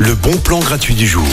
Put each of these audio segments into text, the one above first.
Le bon plan gratuit du jour.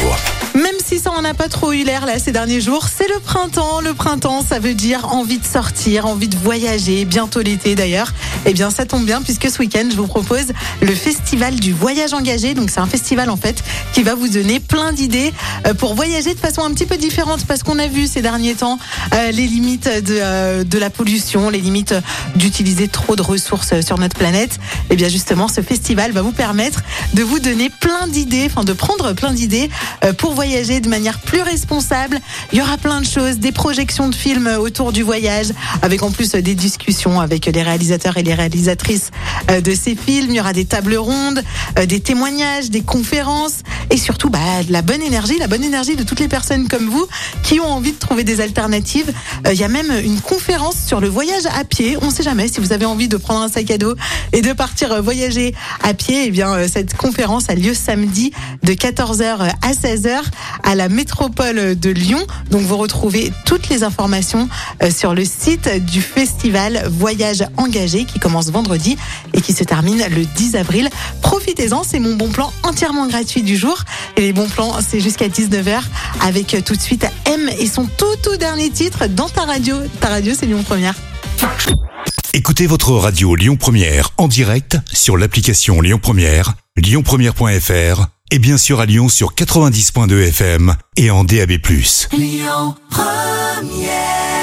Même si ça en a pas trop eu l'air là ces derniers jours, c'est le printemps. Le printemps, ça veut dire envie de sortir, envie de voyager, bientôt l'été d'ailleurs. Eh bien, ça tombe bien puisque ce week-end, je vous propose le festival du voyage engagé. Donc, c'est un festival en fait qui va vous donner plein d'idées euh, pour voyager de façon un petit peu différente parce qu'on a vu ces derniers temps euh, les limites de, euh, de la pollution, les limites d'utiliser trop de ressources sur notre planète. Eh bien, justement, ce festival va vous permettre de vous donner plein d'idées, enfin de prendre plein d'idées pour voyager de manière plus responsable. Il y aura plein de choses, des projections de films autour du voyage, avec en plus des discussions avec les réalisateurs et les réalisatrices euh, de ces films. Il y aura des tables rondes, euh, des témoignages, des conférences et surtout bah, de la bonne énergie, la bonne énergie de toutes les personnes comme vous qui ont envie de trouver des alternatives. Euh, il y a même une conférence sur le voyage à pied. On ne sait jamais si vous avez envie de prendre un sac à dos et de partir voyager à pied. Eh bien, cette conférence a lieu samedi de 14h à 16h à la métropole de Lyon. Donc vous retrouvez toutes les informations euh, sur le site du festival Voyage Engagé qui commence vendredi et qui se termine le 10 avril. Profitez-en, c'est mon bon plan entièrement gratuit du jour. Et les bons plans, c'est jusqu'à 19h avec tout de suite M et son tout tout dernier titre dans ta radio. Ta radio, c'est Lyon Première. Écoutez votre radio Lyon Première en direct sur l'application Lyon Première, lyonpremière.fr et bien sûr à Lyon sur 90.2 FM et en DAB+. Lyon Première